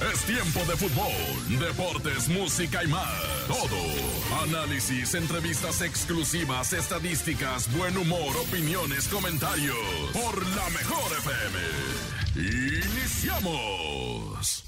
Es tiempo de fútbol, deportes, música y más. Todo. Análisis, entrevistas exclusivas, estadísticas, buen humor, opiniones, comentarios. Por la mejor FM. Iniciamos.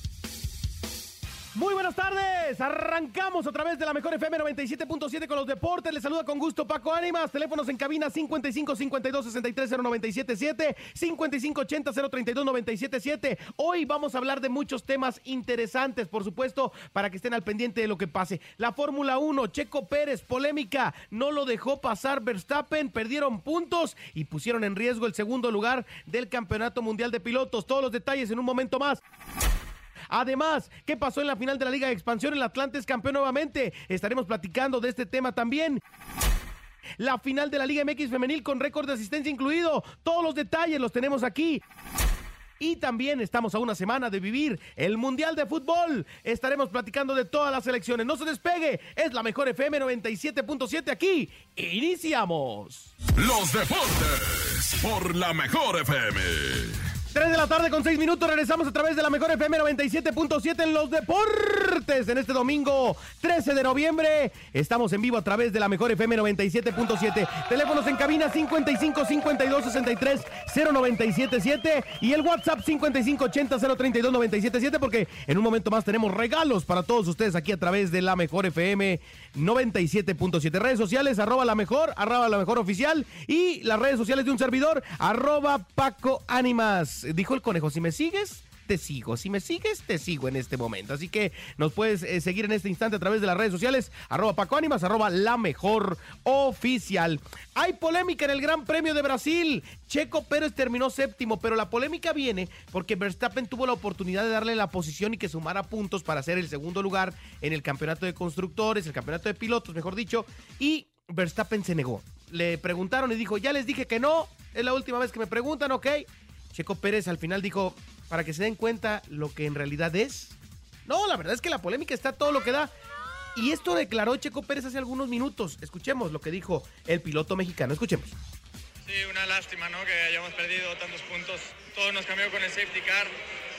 Muy buenas tardes, arrancamos a través de la mejor FM 97.7 con los deportes. Les saluda con gusto Paco Ánimas. Teléfonos en cabina 55 52 63 0977, 55 80 032 977. Hoy vamos a hablar de muchos temas interesantes, por supuesto, para que estén al pendiente de lo que pase. La Fórmula 1, Checo Pérez, polémica, no lo dejó pasar Verstappen, perdieron puntos y pusieron en riesgo el segundo lugar del Campeonato Mundial de Pilotos. Todos los detalles en un momento más. Además, ¿qué pasó en la final de la Liga de Expansión? El Atlante es campeón nuevamente. Estaremos platicando de este tema también. La final de la Liga MX femenil con récord de asistencia incluido. Todos los detalles los tenemos aquí. Y también estamos a una semana de vivir el Mundial de Fútbol. Estaremos platicando de todas las selecciones. No se despegue. Es la mejor FM 97.7 aquí. Iniciamos. Los deportes por la mejor FM. 3 de la tarde con 6 minutos, regresamos a través de la mejor FM 97.7 en los deportes. En este domingo 13 de noviembre estamos en vivo a través de la mejor FM 97.7. Teléfonos en cabina 55 52 63 0977 y el WhatsApp 55 80 032 977 porque en un momento más tenemos regalos para todos ustedes aquí a través de la mejor FM 97.7. Redes sociales arroba la mejor, arroba la mejor oficial y las redes sociales de un servidor arroba Paco Ánimas dijo el conejo, si me sigues, te sigo. Si me sigues, te sigo en este momento. Así que nos puedes eh, seguir en este instante a través de las redes sociales, arroba Paco Ánimas, arroba la mejor oficial. Hay polémica en el Gran Premio de Brasil. Checo Pérez terminó séptimo, pero la polémica viene porque Verstappen tuvo la oportunidad de darle la posición y que sumara puntos para hacer el segundo lugar en el campeonato de constructores, el campeonato de pilotos, mejor dicho, y Verstappen se negó. Le preguntaron y dijo, ya les dije que no, es la última vez que me preguntan, ok. Checo Pérez al final dijo, para que se den cuenta lo que en realidad es. No, la verdad es que la polémica está todo lo que da. Y esto declaró Checo Pérez hace algunos minutos. Escuchemos lo que dijo el piloto mexicano. Escuchemos. Sí, una lástima, ¿no? Que hayamos perdido tantos puntos. Todo nos cambió con el safety car.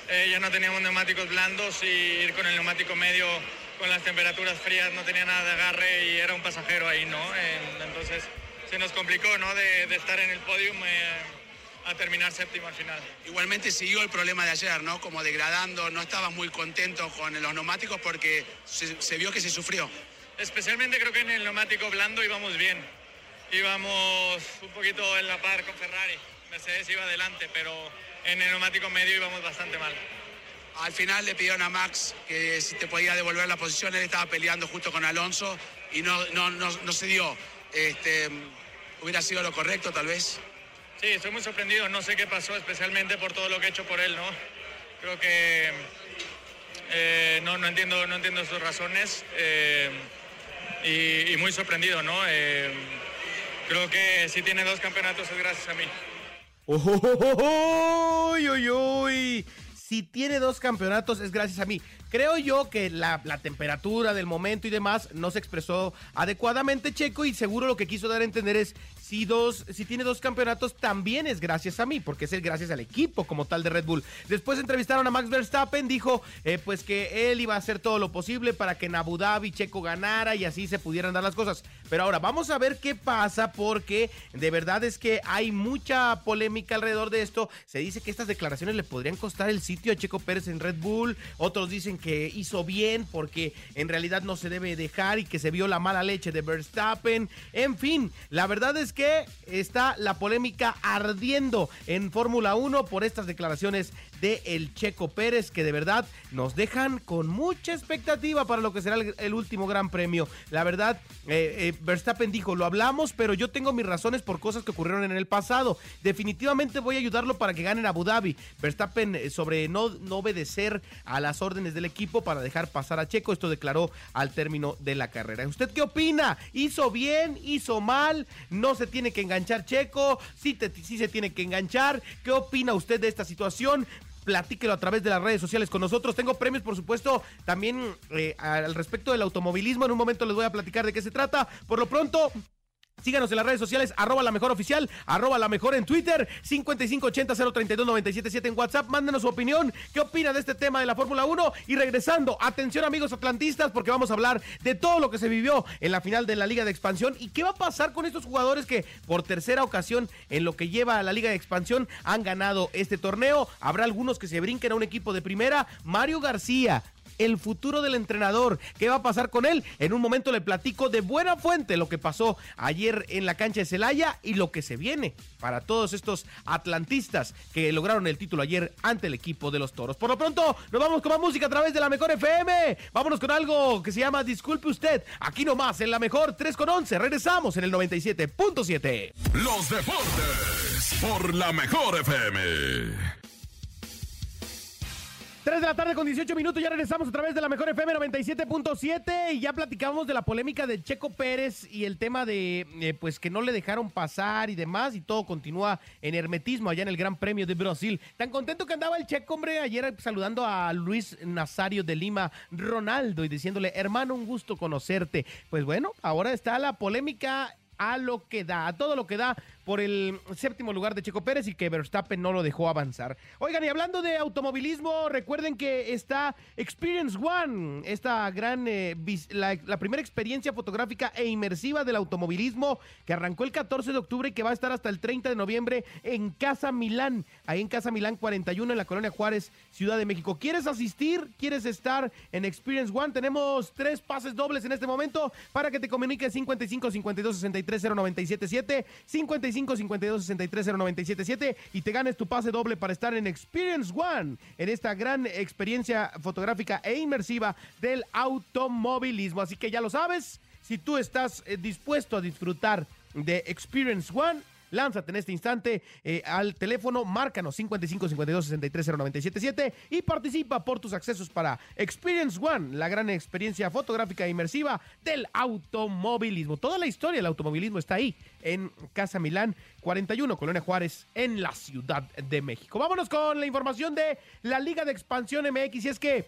Eh, ya no teníamos neumáticos blandos y ir con el neumático medio con las temperaturas frías no tenía nada de agarre y era un pasajero ahí, ¿no? entonces se nos complicó, ¿no? De, estar en el podium. Eh, a terminar séptimo al final. Igualmente siguió el problema de ayer, ¿no? Como degradando, no estaba muy contento con los neumáticos porque se, vio que se sufrió. Especialmente creo que en el neumático blando íbamos bien. Íbamos un poquito en la par con Ferrari. Mercedes iba adelante, pero en el neumático medio íbamos bastante mal. Al final le pidieron a Max que si te podía devolver la posición, él estaba peleando justo con Alonso y no, no, no, no se dio. Este, hubiera sido lo correcto tal vez. Sí, estoy muy sorprendido. No sé qué pasó, especialmente por todo lo que he hecho por él, ¿no? Creo que eh, no, no, entiendo, no entiendo sus razones eh, y, muy sorprendido, ¿no? Eh, creo que si tiene dos campeonatos es gracias a mí. ¡Uy, uy, uy! Si tiene dos campeonatos es gracias a mí. Creo yo que la, la, temperatura del momento y demás no se expresó adecuadamente Checo y seguro lo que quiso dar a entender es si, dos, si tiene dos campeonatos, también es gracias a mí, porque es el gracias al equipo como tal de Red Bull. Después entrevistaron a Max Verstappen, dijo eh, pues que él iba a hacer todo lo posible para que en Abu Dhabi Checo ganara y así se pudieran dar las cosas. Pero ahora vamos a ver qué pasa, porque de verdad es que hay mucha polémica alrededor de esto. Se dice que estas declaraciones le podrían costar el sitio a Checo Pérez en Red Bull. Otros dicen que hizo bien porque en realidad no se debe dejar y que se vio la mala leche de Verstappen. En fin, la verdad es que está la polémica ardiendo en Fórmula 1 por estas declaraciones de el Checo Pérez que de verdad nos dejan con mucha expectativa para lo que será el, último Gran Premio. La verdad, eh, eh, Verstappen dijo, lo hablamos, pero yo tengo mis razones por cosas que ocurrieron en el pasado. Definitivamente voy a ayudarlo para que gane en Abu Dhabi. Verstappen eh, sobre no, no obedecer a las órdenes del equipo para dejar pasar a Checo. Esto declaró al término de la carrera. ¿Usted qué opina? ¿Hizo bien? ¿Hizo mal? ¿No se tiene que enganchar Checo, sí, se tiene que enganchar. ¿Qué opina usted de esta situación? Platíquelo a través de las redes sociales con nosotros. Tengo premios, por supuesto, también eh, al respecto del automovilismo. En un momento les voy a platicar de qué se trata. Por lo pronto, Síganos en las redes sociales, arroba la mejor oficial, arroba la mejor en Twitter, 5580-032-977 en WhatsApp. Mándenos su opinión. ¿Qué opina de este tema de la Fórmula 1? Y regresando, atención amigos atlantistas, porque vamos a hablar de todo lo que se vivió en la final de la Liga de Expansión y qué va a pasar con estos jugadores que por tercera ocasión en lo que lleva a la Liga de Expansión han ganado este torneo. Habrá algunos que se brinquen a un equipo de primera. Mario García, el futuro del entrenador. ¿Qué va a pasar con él? En un momento le platico de buena fuente lo que pasó ayer en la cancha de Celaya y lo que se viene para todos estos atlantistas que lograron el título ayer ante el equipo de los toros. Por lo pronto, nos vamos con más música a través de la mejor FM. Vámonos con algo que se llama Disculpe usted. Aquí nomás, en la mejor 3 con 11. Regresamos en el 97.7. Los deportes por la mejor FM. 3 de la tarde con 18 minutos, ya regresamos a través de la mejor FM 97.7 y ya platicamos de la polémica de Checo Pérez y el tema de eh, pues que no le dejaron pasar y demás y todo continúa en hermetismo allá en el Gran Premio de Brasil. Tan contento que andaba el Checo, hombre, ayer saludando a Luis Nazario de Lima Ronaldo y diciéndole, hermano, un gusto conocerte. Pues bueno, ahora está la polémica a lo que da, a todo lo que da por el séptimo lugar de Checo Pérez y que Verstappen no lo dejó avanzar. Oigan, y hablando de automovilismo, recuerden que está Experience One, esta gran, eh, la, primera experiencia fotográfica e inmersiva del automovilismo que arrancó el 14 de octubre y que va a estar hasta el 30 de noviembre en Casa Milán, ahí en Casa Milán 41 en la Colonia Juárez, Ciudad de México. ¿Quieres asistir? ¿Quieres estar en Experience One? Tenemos tres pases dobles en este momento para que te comuniques 55 52 63 0977 55 52 63 0977 y te ganes tu pase doble para estar en Experience One, en esta gran experiencia fotográfica e inmersiva del automovilismo. Así que ya lo sabes, si tú estás eh, dispuesto a disfrutar de Experience One, Lánzate en este instante eh, al teléfono, márcanos 55 52 63 0977 y participa por tus accesos para Experience One, la gran experiencia fotográfica e inmersiva del automovilismo. Toda la historia del automovilismo está ahí en Casa Milán 41, Colonia Juárez, en la Ciudad de México. Vámonos con la información de la Liga de Expansión MX y es que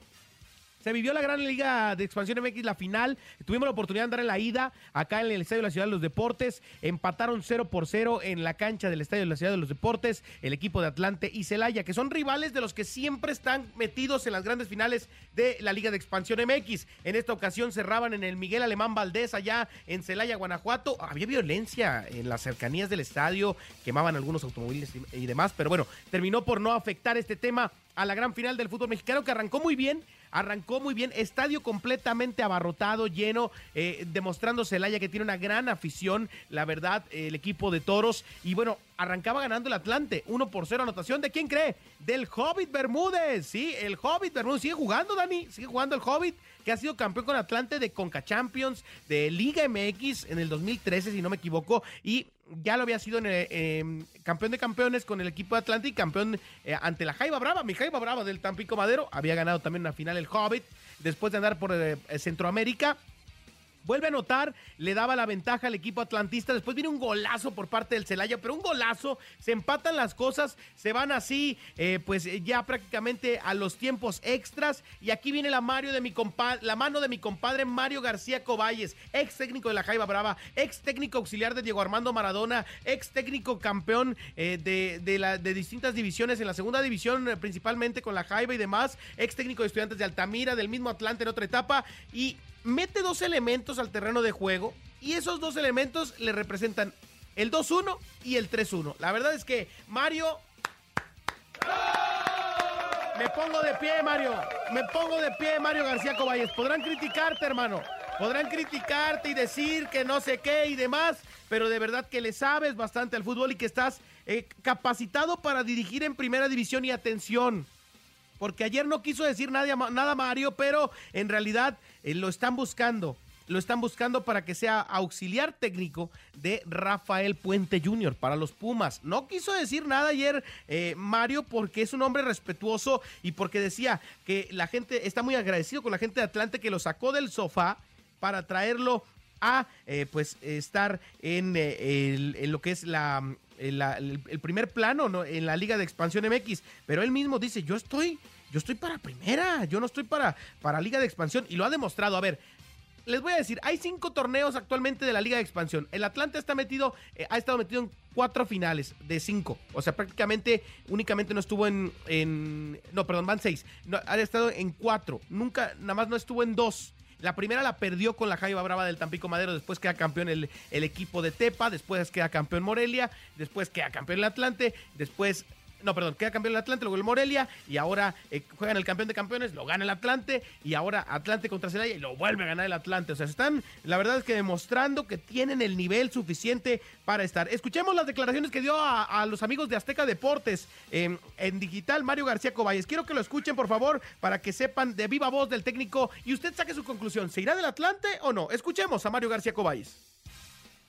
se vivió la gran liga de expansión MX, la final. Tuvimos la oportunidad de andar en la ida acá en el Estadio de la Ciudad de los Deportes. Empataron 0 por 0 en la cancha del Estadio de la Ciudad de los Deportes. El equipo de Atlante y Celaya, que son rivales de los que siempre están metidos en las grandes finales de la Liga de Expansión MX. En esta ocasión cerraban en el Miguel Alemán Valdés, allá en Celaya, Guanajuato. Había violencia en las cercanías del estadio, quemaban algunos automóviles y demás, pero bueno, terminó por no afectar este tema a la gran final del fútbol mexicano que arrancó muy bien arrancó muy bien, estadio completamente abarrotado, lleno, eh, demostrando Celaya que tiene una gran afición, la verdad, el equipo de Toros, y bueno, arrancaba ganando el Atlante, 1 por 0 anotación, ¿de quién cree? Del Hobbit Bermúdez, sí, el Hobbit Bermúdez, sigue jugando Dani, sigue jugando el Hobbit, que ha sido campeón con Atlante de Conca Champions, de Liga MX en el 2013, si no me equivoco, y ya lo había sido en em, campeón de campeones con el equipo de Atlante y campeón eh, ante la Jaiba Brava, mi Jaiba Brava del Tampico Madero, había ganado también una final el Hobbit, después de andar por eh, Centroamérica, Vuelve a anotar, le daba la ventaja al equipo atlantista. Después viene un golazo por parte del Celaya, pero un golazo, se empatan las cosas, se van así, eh, pues ya prácticamente a los tiempos extras. Y aquí viene la, Mario de mi la mano de mi compadre Mario García Coballes, ex técnico de la Jaiba Brava, ex técnico auxiliar de Diego Armando Maradona, ex técnico campeón eh, de, de distintas divisiones en la segunda división, eh, principalmente con la Jaiba y demás, ex técnico de estudiantes de Altamira, del mismo Atlante en otra etapa. Y mete dos elementos al terreno de juego y esos dos elementos le representan el 2-1 y el 3-1. La verdad es que Mario... Me pongo de pie, Mario. Me pongo de pie, Mario García Coballes. Podrán criticarte, hermano. Podrán criticarte y decir que no sé qué y demás, pero de verdad que le sabes bastante al fútbol y que estás eh, capacitado para dirigir en primera división y atención porque ayer no quiso decir nada, nada Mario, pero en realidad eh, lo están buscando. Lo están buscando para que sea auxiliar técnico de Rafael Puente Jr. para los Pumas. No quiso decir nada ayer eh, Mario porque es un hombre respetuoso y porque decía que la gente está muy agradecido con la gente de Atlante que lo sacó del sofá para traerlo a eh, pues estar en, lo que es la, el, primer plano ¿no? en la Liga de Expansión MX. Pero él mismo dice, yo estoy yo estoy para primera, yo no estoy para, para Liga de Expansión y lo ha demostrado. A ver, les voy a decir, hay cinco torneos actualmente de la Liga de Expansión. El Atlante está metido, eh, ha estado metido en cuatro finales de cinco. O sea, prácticamente únicamente no estuvo en. en no, perdón, van seis. No, ha estado en cuatro. Nunca, nada más no estuvo en dos. La primera la perdió con la Jaiba Brava del Tampico Madero, después queda campeón el, el equipo de Tepa, después queda campeón Morelia, después queda campeón el Atlante, después no, perdón, queda campeón el Atlante, luego el Morelia, y ahora eh, juegan el campeón de campeones, lo gana el Atlante, y ahora Atlante contra Celaya y lo vuelve a ganar el Atlante. O sea, están, la verdad es que demostrando que tienen el nivel suficiente para estar. Escuchemos las declaraciones que dio a, los amigos de Azteca Deportes en digital Mario García Coballes. Quiero que lo escuchen, por favor, para que sepan de viva voz del técnico y usted saque su conclusión. ¿Se irá del Atlante o no? Escuchemos a Mario García Coballes.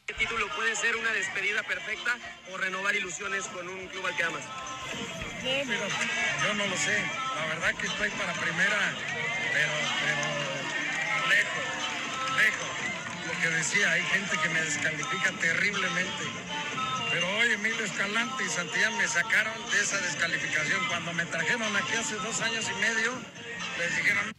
¿Qué título puede ser una despedida perfecta o renovar ilusiones con un club al que amas? No, mira, yo no lo sé. La verdad que estoy para primera, pero, pero lejos, lejos. Lo que decía, hay gente que me descalifica terriblemente. Pero hoy Emilio Escalante y Santillán me sacaron de esa descalificación. Cuando me trajeron aquí hace dos años y medio, les dijeron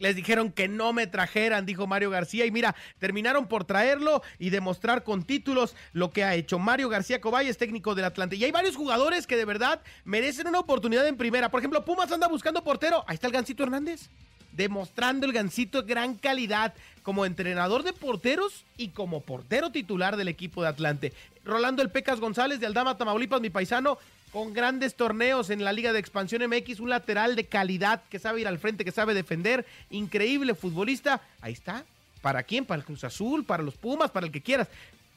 les dijeron que no me trajeran, dijo Mario García. Y mira, terminaron por traerlo y demostrar con títulos lo que ha hecho Mario García Coballes, técnico del Atlante. Y hay varios jugadores que de verdad merecen una oportunidad en primera. Por ejemplo, Pumas anda buscando portero. Ahí está el Gancito Hernández. Demostrando el Gancito gran calidad como entrenador de porteros y como portero titular del equipo de Atlante. Rolando el Pecas González de Aldama, Tamaulipas, mi paisano, con grandes torneos en la Liga de Expansión MX, un lateral de calidad que sabe ir al frente, que sabe defender, increíble futbolista. Ahí está. ¿Para quién? Para el Cruz Azul, para los Pumas, para el que quieras.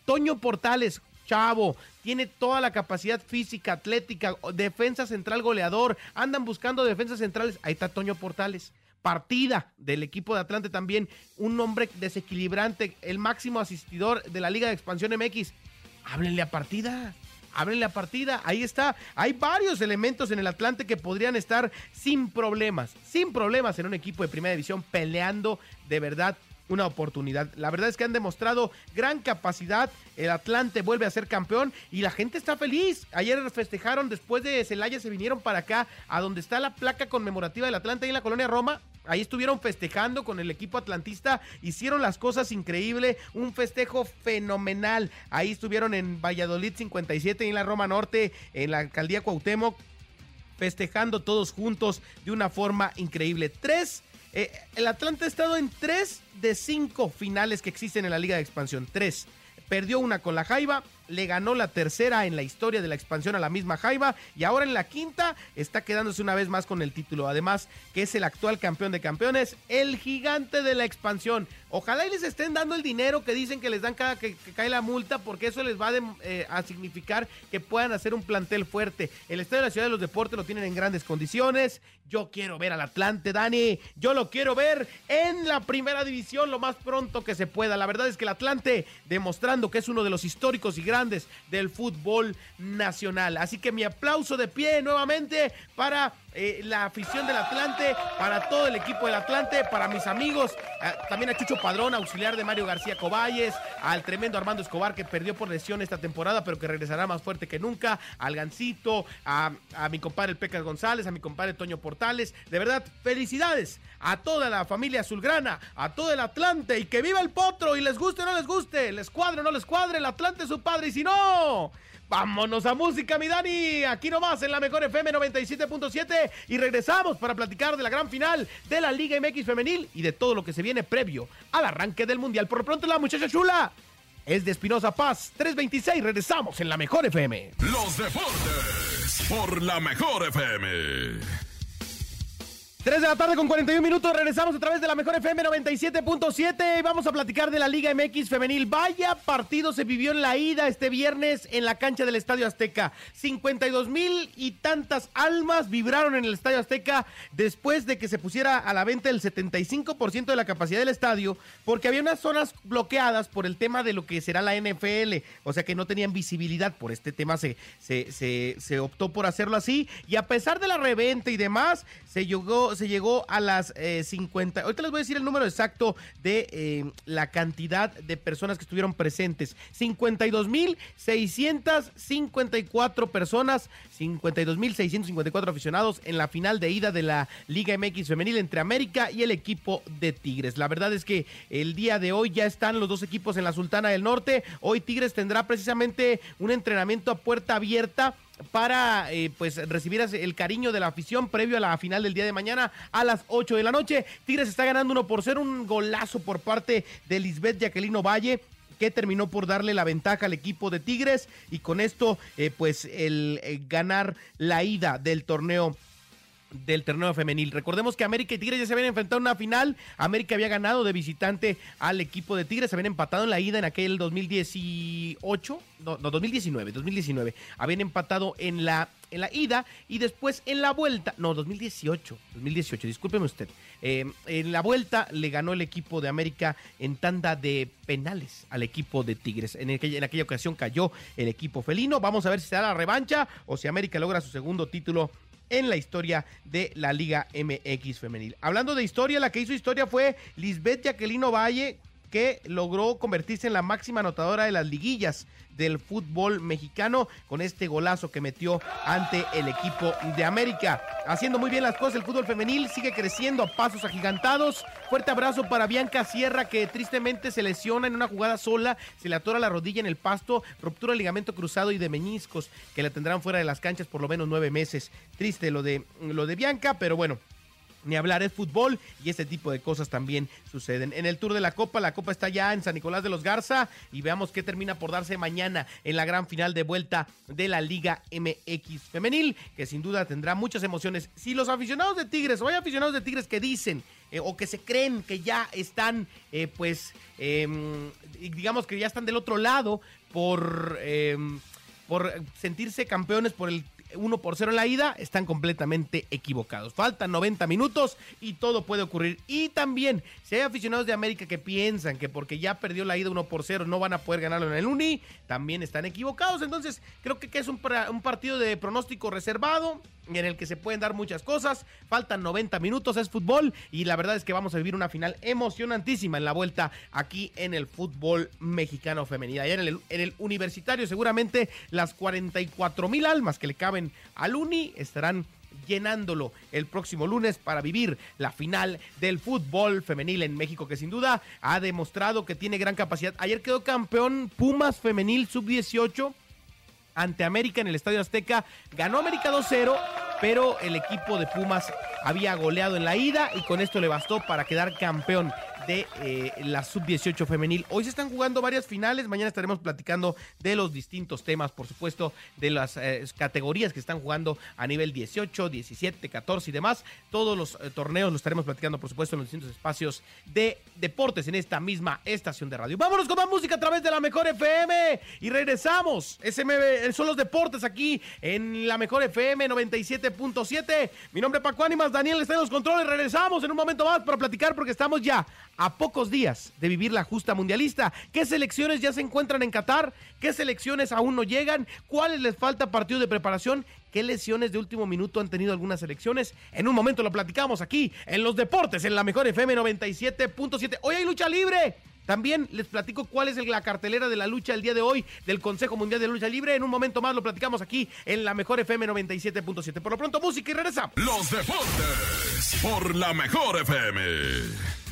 Toño Portales, chavo, tiene toda la capacidad física, atlética, defensa central goleador, andan buscando defensas centrales. Ahí está Toño Portales. Partida del equipo de Atlante también, un hombre desequilibrante, el máximo asistidor de la Liga de Expansión MX. Háblenle a partida abren la partida. Ahí está. Hay varios elementos en el Atlante que podrían estar sin problemas, sin problemas en un equipo de primera división peleando de verdad una oportunidad. La verdad es que han demostrado gran capacidad. El Atlante vuelve a ser campeón y la gente está feliz. Ayer festejaron después de Celaya, se vinieron para acá, a donde está la placa conmemorativa del Atlante, ahí en la colonia Roma. Ahí estuvieron festejando con el equipo atlantista, hicieron las cosas increíble, un festejo fenomenal. Ahí estuvieron en Valladolid 57 y en la Roma Norte, en la alcaldía Cuauhtémoc, festejando todos juntos de una forma increíble. Tres, eh, el Atlante ha estado en tres de cinco finales que existen en la Liga de Expansión. Tres. Perdió una con la Jaiba, le ganó la tercera en la historia de la expansión a la misma Jaiba y ahora en la quinta está quedándose una vez más con el título. Además, que es el actual campeón de campeones, el gigante de la expansión. Ojalá y les estén dando el dinero que dicen que les dan cada que, cae la multa, porque eso les va eh, a significar que puedan hacer un plantel fuerte. El Estadio de la Ciudad de los Deportes lo tienen en grandes condiciones. Yo quiero ver al Atlante, Dani. Yo lo quiero ver en la primera división lo más pronto que se pueda. La verdad es que el Atlante, demostrando que es uno de los históricos y grandes del fútbol nacional. Así que mi aplauso de pie nuevamente para eh, la afición del Atlante, para todo el equipo del Atlante, para mis amigos, eh, también a Chucho Padrón, auxiliar de Mario García Coballes, al tremendo Armando Escobar que perdió por lesión esta temporada, pero que regresará más fuerte que nunca, al Gancito, a, a mi compadre el Pecas González, a mi compadre Toño Portales. De verdad, felicidades a toda la familia azulgrana, a todo el Atlante y que viva el potro y les guste o no les guste, les cuadre o no les cuadre, el Atlante es su padre y si no... Vámonos a música, mi Dani. Aquí nomás en la mejor FM 97.7 y regresamos para platicar de la gran final de la Liga MX femenil y de todo lo que se viene previo al arranque del Mundial. Por pronto la muchacha chula es de Espinosa Paz 326. Regresamos en la mejor FM. Los deportes por la mejor FM. 3 de la tarde con 41 minutos, regresamos a través de la mejor FM 97.7 y vamos a platicar de la Liga MX femenil. Vaya partido se vivió en la ida este viernes en la cancha del Estadio Azteca. 52 mil y tantas almas vibraron en el Estadio Azteca después de que se pusiera a la venta el 75% de la capacidad del estadio porque había unas zonas bloqueadas por el tema de lo que será la NFL, o sea que no tenían visibilidad por este tema, se, se, se, se optó por hacerlo así y a pesar de la reventa y demás, se llegó se llegó a las 50. Ahorita les voy a decir el número exacto de la cantidad de personas que estuvieron presentes. 52.654 personas, 52.654 aficionados en la final de ida de la Liga MX femenil entre América y el equipo de Tigres. La verdad es que el día de hoy ya están los dos equipos en la Sultana del Norte. Hoy Tigres tendrá precisamente un entrenamiento a puerta abierta para eh, pues recibir el cariño de la afición previo a la final del día de mañana a las 8 de la noche. Tigres está ganando uno por ser un golazo por parte de Lisbeth Jaquelino Valle que terminó por darle la ventaja al equipo de Tigres y con esto eh, pues el eh, ganar la ida del torneo del torneo femenil. Recordemos que América y Tigres ya se habían enfrentado en una final. América había ganado de visitante al equipo de Tigres, se habían empatado en la ida en aquel 2018, no, no 2019, 2019. Habían empatado en la en la ida y después en la vuelta, no, 2018, 2018, discúlpeme usted. Eh, en la vuelta le ganó el equipo de América en tanda de penales al equipo de Tigres. En aquella, en aquella ocasión cayó el equipo felino. Vamos a ver si se da la revancha o si América logra su segundo título en la historia de la Liga MX femenil. Hablando de historia, la que hizo historia fue Lisbeth Jaquelino Valle, que logró convertirse en la máxima anotadora de las liguillas del fútbol mexicano con este golazo que metió ante el equipo de América. Haciendo muy bien las cosas, el fútbol femenil sigue creciendo a pasos agigantados. Fuerte abrazo para Bianca Sierra que tristemente se lesiona en una jugada sola, se le atora la rodilla en el pasto, ruptura de ligamento cruzado y de meñiscos que la tendrán fuera de las canchas por lo menos nueve meses. Triste lo de, lo de Bianca, pero bueno, ni hablar, es fútbol y este tipo de cosas también suceden. En el Tour de la Copa, la Copa está ya en San Nicolás de los Garza y veamos qué termina por darse mañana en la gran final de vuelta de la Liga MX Femenil, que sin duda tendrá muchas emociones. Si los aficionados de Tigres o hay aficionados de Tigres que dicen eh, o que se creen que ya están, eh, pues, em, digamos que ya están del otro lado por, em, por sentirse campeones por el 1 por 0 en la ida, están completamente equivocados. Faltan 90 minutos y todo puede ocurrir. Y también, si hay aficionados de América que piensan que porque ya perdió la ida 1 por 0 no van a poder ganarlo en el Uni, también están equivocados. Entonces, creo que es un, un partido de pronóstico reservado en el que se pueden dar muchas cosas. Faltan 90 minutos, es fútbol y la verdad es que vamos a vivir una final emocionantísima en la vuelta aquí en el fútbol mexicano femenino. Allá en el, en el universitario seguramente las 44 mil almas que le caben al Uni estarán llenándolo el próximo lunes para vivir la final del fútbol femenil en México, que sin duda ha demostrado que tiene gran capacidad. Ayer quedó campeón Pumas femenil sub-18 ante América en el Estadio Azteca. Ganó América 2-0, pero el equipo de Pumas había goleado en la ida y con esto le bastó para quedar campeón de eh, la sub-18 femenil. Hoy se están jugando varias finales, mañana estaremos platicando de los distintos temas, por supuesto, de las eh, categorías que están jugando a nivel 18, 17, 14 y demás. Todos los eh, torneos los estaremos platicando, por supuesto, en los distintos espacios de deportes en esta misma estación de radio. Vámonos con más música a través de la Mejor FM y regresamos. SMB, son los deportes aquí en la Mejor FM 97.7. Mi nombre es Paco Ánimas, Daniel está en los controles. Regresamos en un momento más para platicar porque estamos ya a pocos días de vivir la justa mundialista. ¿Qué selecciones ya se encuentran en Qatar? ¿Qué selecciones aún no llegan? ¿Cuáles les falta partido de preparación? ¿Qué lesiones de último minuto han tenido algunas selecciones? En un momento lo platicamos aquí en los deportes, en la mejor FM 97.7. Hoy hay lucha libre. También les platico cuál es la cartelera de la lucha el día de hoy del Consejo Mundial de Lucha Libre. En un momento más lo platicamos aquí en la mejor FM 97.7. Por lo pronto, música y regresamos. Los deportes por la mejor FM.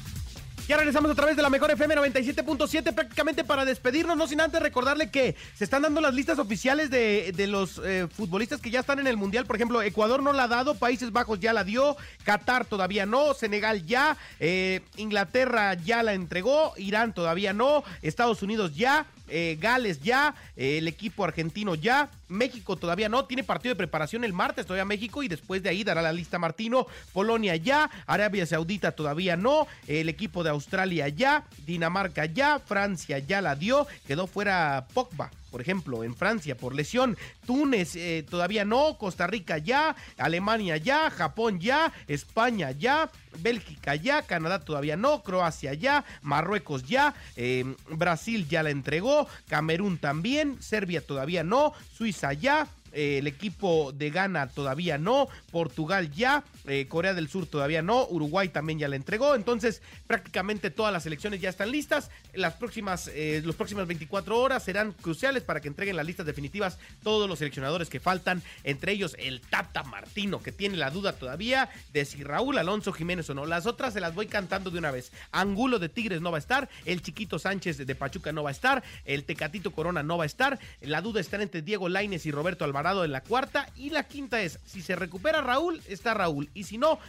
Ya regresamos a través de la mejor FM 97.7 prácticamente para despedirnos, no sin antes recordarle que se están dando las listas oficiales de, los eh, futbolistas que ya están en el Mundial. Por ejemplo, Ecuador no la ha dado, Países Bajos ya la dio, Qatar todavía no, Senegal ya, eh, Inglaterra ya la entregó, Irán todavía no, Estados Unidos ya, eh, Gales ya, el equipo argentino ya, México todavía no, tiene partido de preparación el martes todavía México y después de ahí dará la lista Martino, Polonia ya, Arabia Saudita todavía no, el equipo de Australia ya, Dinamarca ya, Francia ya la dio, quedó fuera Pogba por ejemplo, en Francia por lesión, Túnez eh, todavía no, Costa Rica ya, Alemania ya, Japón ya, España ya, Bélgica ya, Canadá todavía no, Croacia ya, Marruecos ya, em, Brasil ya la entregó, Camerún también, Serbia todavía no, Suiza ya, eh, el equipo de Ghana todavía no, Portugal ya, eh, Corea del Sur todavía no, Uruguay también ya la entregó, entonces prácticamente todas las elecciones ya están listas, las próximas, eh, próximas 24 horas serán cruciales para que entreguen las listas definitivas todos los seleccionadores que faltan, entre ellos el Tata Martino, que tiene la duda todavía de si Raúl Alonso Jiménez o no, las otras se las voy cantando de una vez, Angulo de Tigres no va a estar, el Chiquito Sánchez de Pachuca no va a estar, el Tecatito Corona no va a estar, la duda está entre Diego Laines y Roberto Alvarado en la cuarta, y la quinta es, si se recupera Raúl, está Raúl, y si no,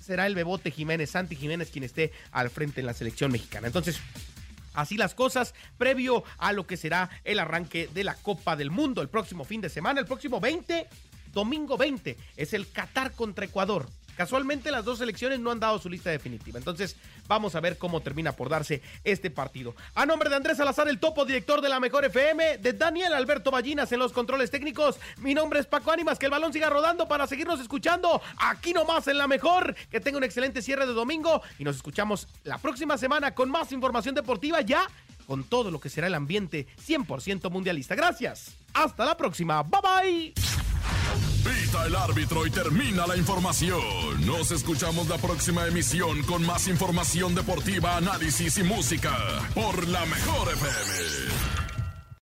será el Bebote Jiménez, Santi Jiménez quien esté al frente en la selección mexicana. Entonces, Así las cosas, previo a lo que será el arranque de la Copa del Mundo el próximo fin de semana, el próximo 20, domingo 20, es el Qatar contra Ecuador. Casualmente las dos selecciones no han dado su lista definitiva. Entonces vamos a ver cómo termina por darse este partido. A nombre de Andrés Salazar, el topo director de la Mejor FM, de Daniel Alberto Ballinas en los controles técnicos. Mi nombre es Paco Ánimas, que el balón siga rodando para seguirnos escuchando aquí nomás en la Mejor. Que tenga un excelente cierre de domingo y nos escuchamos la próxima semana con más información deportiva ya con todo lo que será el ambiente 100% mundialista. Gracias. Hasta la próxima. Bye bye. Pita el árbitro y termina la información. Nos escuchamos la próxima emisión con más información deportiva, análisis y música por la mejor FM.